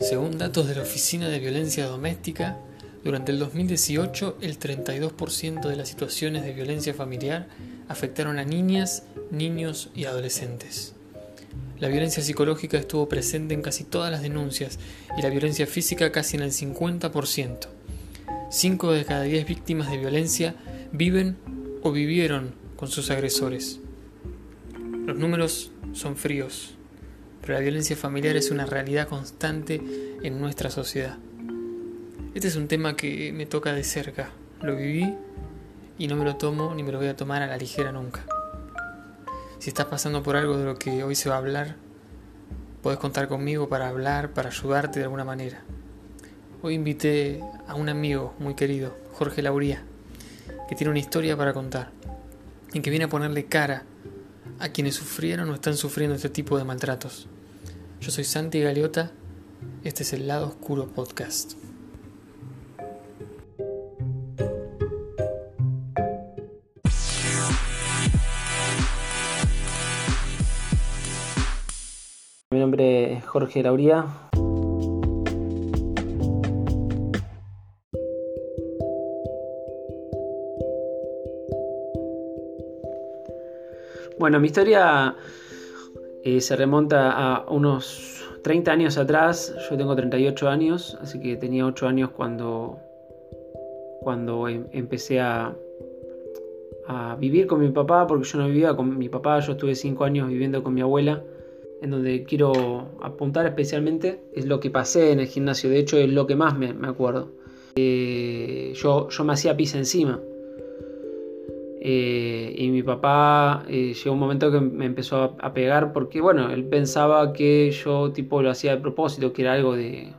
Según datos de la Oficina de Violencia Doméstica, durante el 2018 el 32% de las situaciones de violencia familiar afectaron a niñas, niños y adolescentes. La violencia psicológica estuvo presente en casi todas las denuncias y la violencia física casi en el 50%. 5 de cada 10 víctimas de violencia viven o vivieron con sus agresores. Los números son fríos, pero la violencia familiar es una realidad constante en nuestra sociedad. Este es un tema que me toca de cerca, lo viví y no me lo tomo ni me lo voy a tomar a la ligera nunca. Si estás pasando por algo de lo que hoy se va a hablar, puedes contar conmigo para hablar, para ayudarte de alguna manera. Hoy invité a un amigo muy querido, Jorge Lauría, que tiene una historia para contar y que viene a ponerle cara a quienes sufrieron o están sufriendo este tipo de maltratos. Yo soy Santi Galeota, este es el Lado Oscuro Podcast. Mi nombre es Jorge Lauría. Bueno, mi historia eh, se remonta a unos 30 años atrás. Yo tengo 38 años, así que tenía 8 años cuando, cuando em, empecé a, a vivir con mi papá, porque yo no vivía con mi papá, yo estuve 5 años viviendo con mi abuela en donde quiero apuntar especialmente es lo que pasé en el gimnasio, de hecho es lo que más me, acuerdo. Eh, yo, yo me hacía pis encima. Eh, y mi papá eh, llegó un momento que me empezó a, pegar porque, bueno, él pensaba que yo tipo lo hacía de propósito, que era algo de,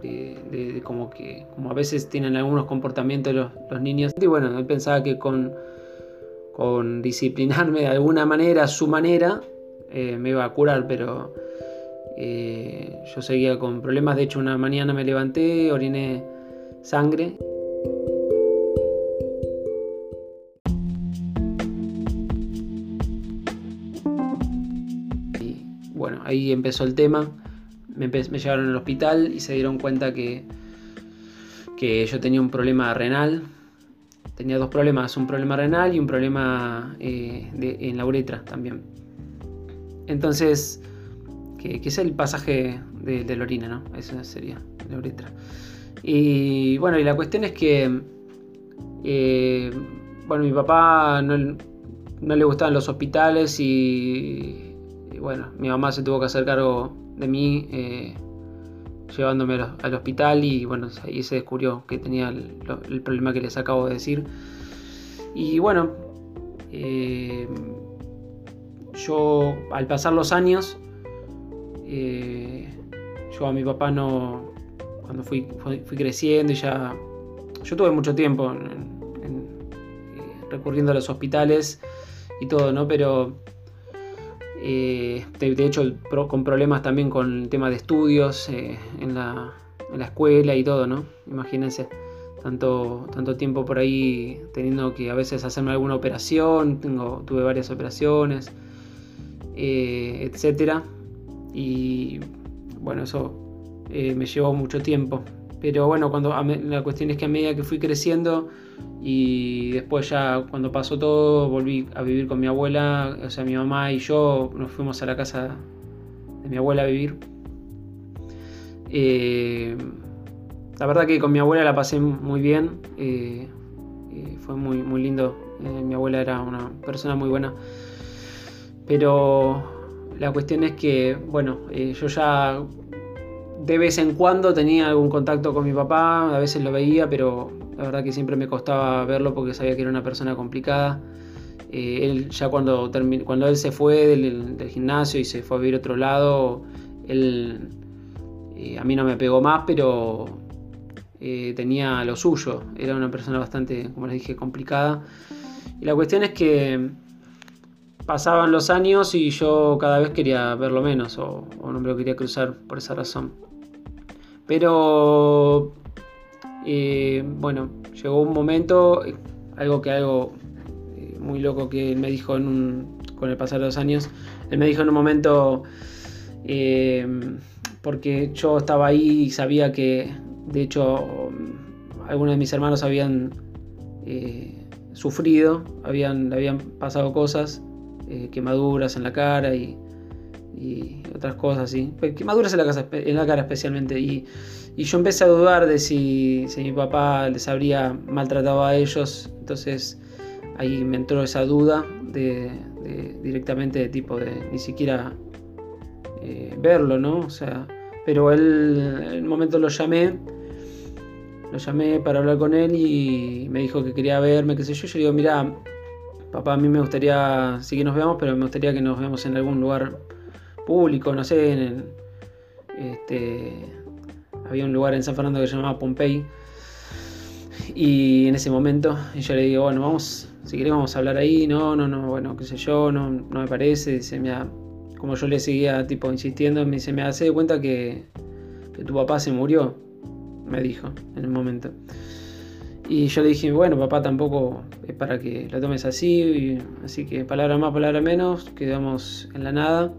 de, como que, como a veces tienen algunos comportamientos los, niños. Y bueno, él pensaba que con, con disciplinarme de alguna manera, a su manera, eh, me iba a curar, pero eh, yo seguía con problemas. De hecho, una mañana me levanté, oriné sangre. Bueno, ahí empezó el tema. Me, llevaron al hospital y se dieron cuenta que, que yo tenía un problema renal. Tenía dos problemas, un problema renal y un problema eh, en la uretra también. Entonces, que, es el pasaje de, la orina, ¿no? Esa sería la uretra. Y bueno, y la cuestión es que, eh, bueno, mi papá no, le gustaban los hospitales y, bueno, mi mamá se tuvo que hacer cargo de mí eh, llevándome al, hospital y bueno, ahí se descubrió que tenía el, problema que les acabo de decir. Y bueno, eh, yo al pasar los años, eh, yo a mi papá no, cuando fui, fui, creciendo y ya, yo tuve mucho tiempo en, recurriendo a los hospitales y todo, ¿no? Pero eh, de, hecho con problemas también con el tema de estudios en, la, en, la, escuela y todo, ¿no? Imagínense. Tanto, tanto tiempo por ahí teniendo que a veces hacerme alguna operación, tengo, tuve varias operaciones, eh, etcétera. Y bueno, eso eh, me llevó mucho tiempo. Pero bueno, cuando la cuestión es que a medida que fui creciendo y después ya cuando pasó todo volví a vivir con mi abuela, o sea, mi mamá y yo nos fuimos a la casa de mi abuela a vivir. Eh, la verdad que con mi abuela la pasé muy bien, fue muy, muy lindo. mi abuela era una persona muy buena. Pero la cuestión es que, bueno, eh, yo ya de vez en cuando tenía algún contacto con mi papá, a veces lo veía, pero la verdad que siempre me costaba verlo porque sabía que era una persona complicada. Eh, él ya cuando, cuando él se fue del, gimnasio y se fue a vivir otro lado, él eh, a mí no me pegó más, pero tenía lo suyo. Era una persona bastante, como les dije, complicada. Y la cuestión es que pasaban los años y yo cada vez quería verlo menos o, no me lo quería cruzar por esa razón. Pero eh, bueno, llegó un momento, algo que algo eh, muy loco que él me dijo con el pasar de los años, él me dijo en un momento, eh, porque yo estaba ahí y sabía que, de hecho, algunos de mis hermanos habían eh, sufrido, habían, habían pasado cosas, quemaduras en la cara y, otras cosas así. Pues, quemaduras en la, casa, en la cara especialmente. Y, yo empecé a dudar de si, mi papá les habría maltratado a ellos. Entonces ahí me entró esa duda directamente de tipo de ni siquiera eh, verlo, ¿no? O sea, pero él, en el momento lo llamé lo llamé para hablar con él y me dijo que quería verme, qué sé yo. Yo le digo, mira, papá, a mí me gustaría, sí que nos veamos, pero me gustaría que nos veamos en algún lugar público, no sé, en el, este, había un lugar en San Fernando que se llamaba Pompey. Y en ese momento, yo le digo, bueno, vamos, si querés vamos a hablar ahí, no, no, no, bueno, qué sé yo, no, no me parece, dice, mira, como yo le seguía tipo insistiendo, me dice, me hace de cuenta que, que tu papá se murió me dijo en el momento. Y yo le dije, bueno, papá, tampoco es para que lo tomes así, así que palabra más, palabra menos, quedamos en la nada.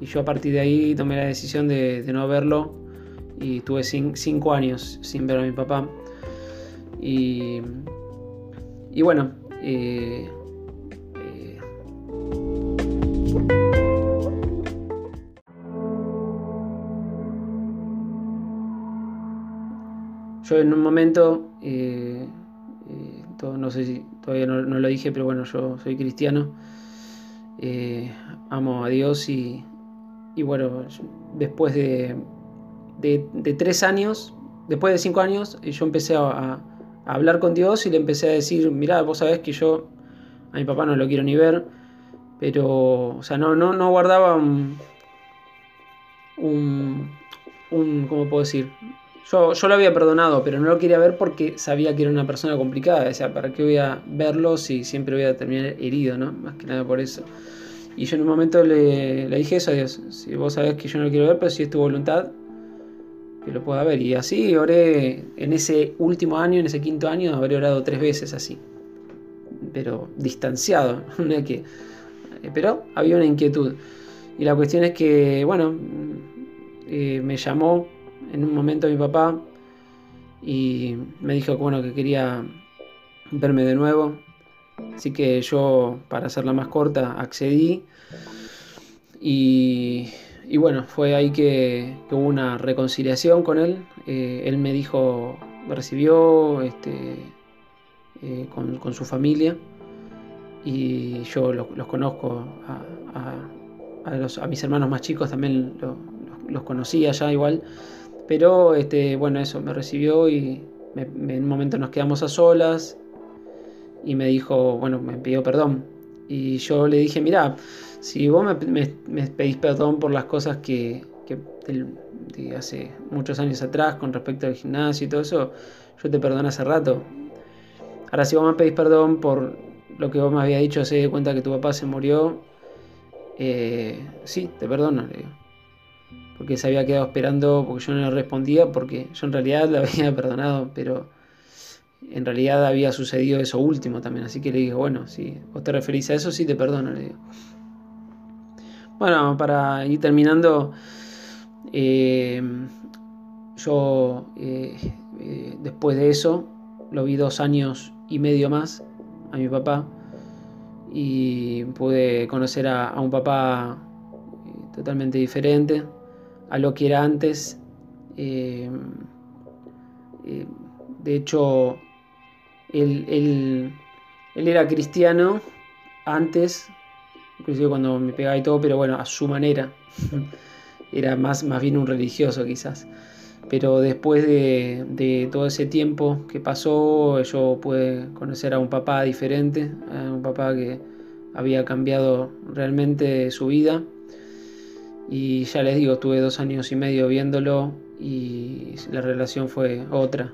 Y yo a partir de ahí tomé la decisión de, no verlo y tuve cinco años sin ver a mi papá. Y, y bueno, eh, Yo en un momento, eh, eh, no sé si todavía no, lo dije, pero bueno, yo soy cristiano, eh, amo a Dios y, bueno, después de, tres años, después de cinco años, yo empecé a, hablar con Dios y le empecé a decir, mira, vos sabés que yo a mi papá no lo quiero ni ver, pero, o sea, no, no, no guardaba un, un, ¿cómo puedo decir? Yo, lo había perdonado, pero no lo quería ver porque sabía que era una persona complicada. O sea, ¿para qué voy a verlo si siempre voy a terminar herido, no? Más que nada por eso. Y yo en un momento le, dije eso a Dios. Si vos sabés que yo no lo quiero ver, pero si es tu voluntad, que lo pueda ver. Y así oré en ese último año, en ese quinto año, habré orado tres veces así. Pero distanciado. que, pero había una inquietud. Y la cuestión es que, bueno, eh, me llamó en un momento mi papá y me dijo bueno, que quería verme de nuevo. Así que yo, para hacerla más corta, accedí. Y, bueno, fue ahí que, hubo una reconciliación con él. Eh, él me dijo, me recibió este, eh, con, su familia. Y yo los, conozco a, los, mis hermanos más chicos, también los conocía ya igual. Pero este, bueno, eso, me recibió y en un momento nos quedamos a solas y me dijo, bueno, me pidió perdón. Y yo le dije, mira, si vos me, pedís perdón por las cosas que, de hace muchos años atrás con respecto al gimnasio y todo eso, yo te perdono hace rato. Ahora, si vos me pedís perdón por lo que vos me habías dicho, se de cuenta que tu papá se murió, eh, sí, te perdono, le digo porque se había quedado esperando porque yo no le respondía, porque yo en realidad le había perdonado, pero en realidad había sucedido eso último también, así que le dije, bueno, si vos te referís a eso, sí te perdono, le digo. Bueno, para ir terminando, eh, yo eh, eh, después de eso lo vi dos años y medio más a mi papá y pude conocer a un papá totalmente diferente, a lo que era antes. De hecho, él, era cristiano antes, inclusive cuando me pegaba y todo, pero bueno, a su manera. era más, más bien un religioso quizás. Pero después de, de, todo ese tiempo que pasó, yo pude conocer a un papá diferente, a un papá que había cambiado realmente su vida y ya les digo, tuve dos años y medio viéndolo y la relación fue otra.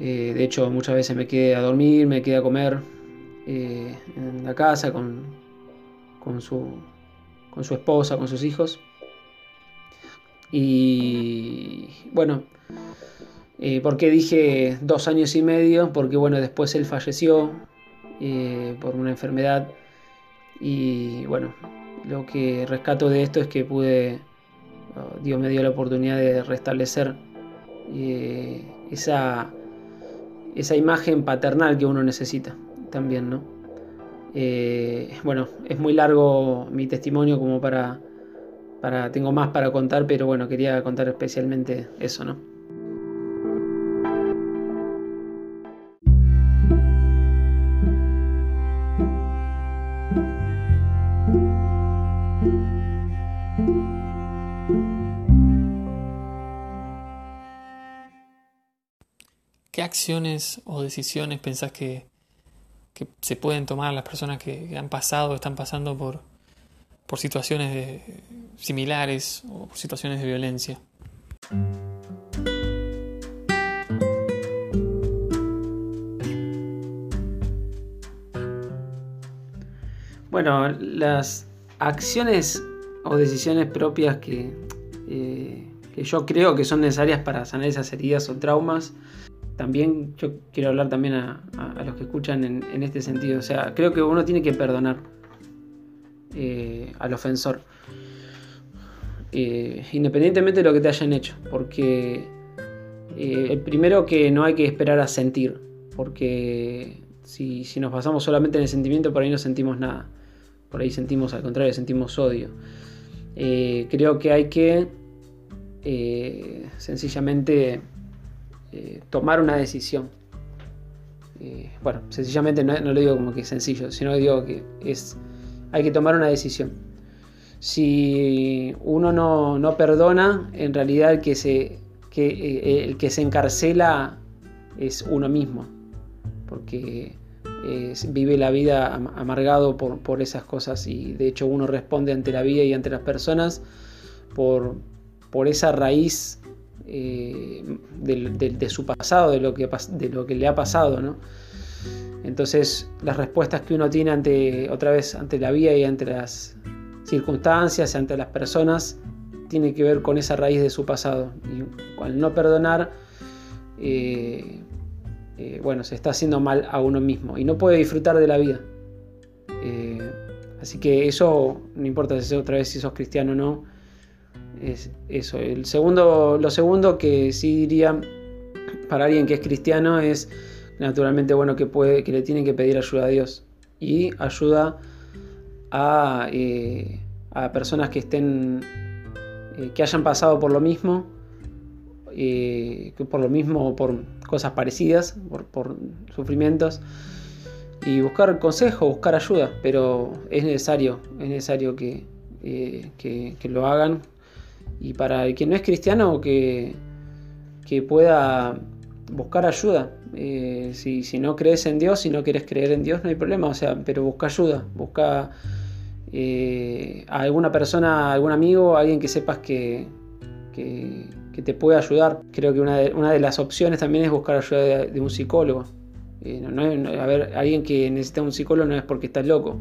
Eh, de hecho, muchas veces me quedé a dormir, me quedé a comer eh, en la casa con, con, su, con su esposa, con sus hijos. Y bueno, eh, ¿por qué dije dos años y medio? Porque bueno, después él falleció por una enfermedad y bueno, lo que rescato de esto es que pude Dios me dio la oportunidad de restablecer eh, esa, esa imagen paternal que uno necesita también, ¿no? Eh, bueno, es muy largo mi testimonio como para, para, tengo más para contar, pero bueno, quería contar especialmente eso, ¿no? ¿Qué acciones o decisiones pensás que, se pueden tomar las personas que han pasado o están pasando por, situaciones similares o por situaciones de violencia? Bueno, las acciones o decisiones propias que, eh, que yo creo que son necesarias para sanar esas heridas o traumas también yo quiero hablar también a, los que escuchan en, este sentido. O sea, creo que uno tiene que perdonar eh, al ofensor. Eh, independientemente de lo que te hayan hecho. Porque eh, el primero que no hay que esperar a sentir. Porque si, si, nos basamos solamente en el sentimiento, por ahí no sentimos nada. Por ahí sentimos, al contrario, sentimos odio. creo que hay que sencillamente eh, tomar una decisión. Eh, bueno, sencillamente no, lo digo como que es sencillo, sino digo que es, hay que tomar una decisión. Si uno no, perdona, en realidad el que, se, que, eh, el que se encarcela es uno mismo, porque vive la vida amargado por, por, esas cosas y de hecho uno responde ante la vida y ante las personas por, por esa raíz eh, de, su pasado, de lo, que, le ha pasado, ¿no? Entonces, las respuestas que uno tiene ante, otra vez, ante la vida y ante las circunstancias, ante las personas, tiene que ver con esa raíz de su pasado. Y al no perdonar, eh, eh, bueno, se está haciendo mal a uno mismo y no puede disfrutar de la vida. así que eso, no importa si otra vez si sos cristiano o no, es eso. El segundo, lo segundo que sí diría para alguien que es cristiano es naturalmente bueno que puede, que le tienen que pedir ayuda a Dios y ayuda a, eh, personas que estén eh, que hayan pasado por lo mismo eh, por lo mismo por cosas parecidas por, sufrimientos y buscar consejo buscar ayuda pero es necesario es necesario que, que lo hagan y para el que no es cristiano que, que pueda buscar ayuda. Eh, si, no crees en Dios, si no quieres creer en Dios, no hay problema, o sea, pero busca ayuda, busca eh, a alguna persona, algún amigo, alguien que sepas que, que, te puede ayudar. Creo que una de, una de, las opciones también es buscar ayuda de, un psicólogo. Eh, a ver, alguien que necesita un psicólogo no es porque está loco.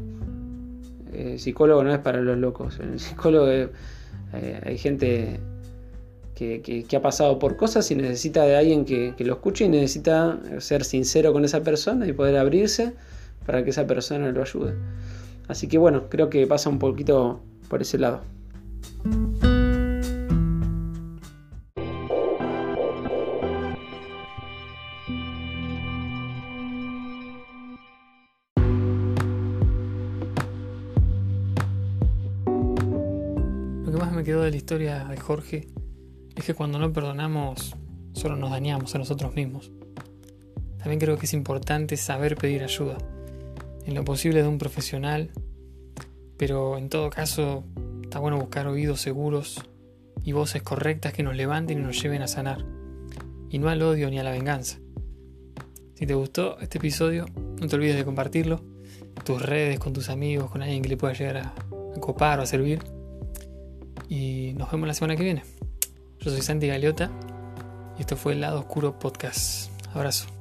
El psicólogo no es para los locos. El psicólogo es hay gente que, ha pasado por cosas y necesita de alguien que, lo escuche y necesita ser sincero con esa persona y poder abrirse para que esa persona lo ayude. Así que bueno, creo que pasa un poquito por ese lado. Me quedó de la historia de Jorge es que cuando no perdonamos, solo nos dañamos a nosotros mismos. También creo que es importante saber pedir ayuda, en lo posible de un profesional, pero en todo caso está bueno buscar oídos seguros y voces correctas que nos levanten y nos lleven a sanar, y no al odio ni a la venganza. Si te gustó este episodio, no te olvides de compartirlo tus redes, con tus amigos, con alguien que le pueda llegar a copar o a servir. Y nos vemos la semana que viene. Yo soy Santi Galeota y esto fue el Lado Oscuro Podcast. Abrazo.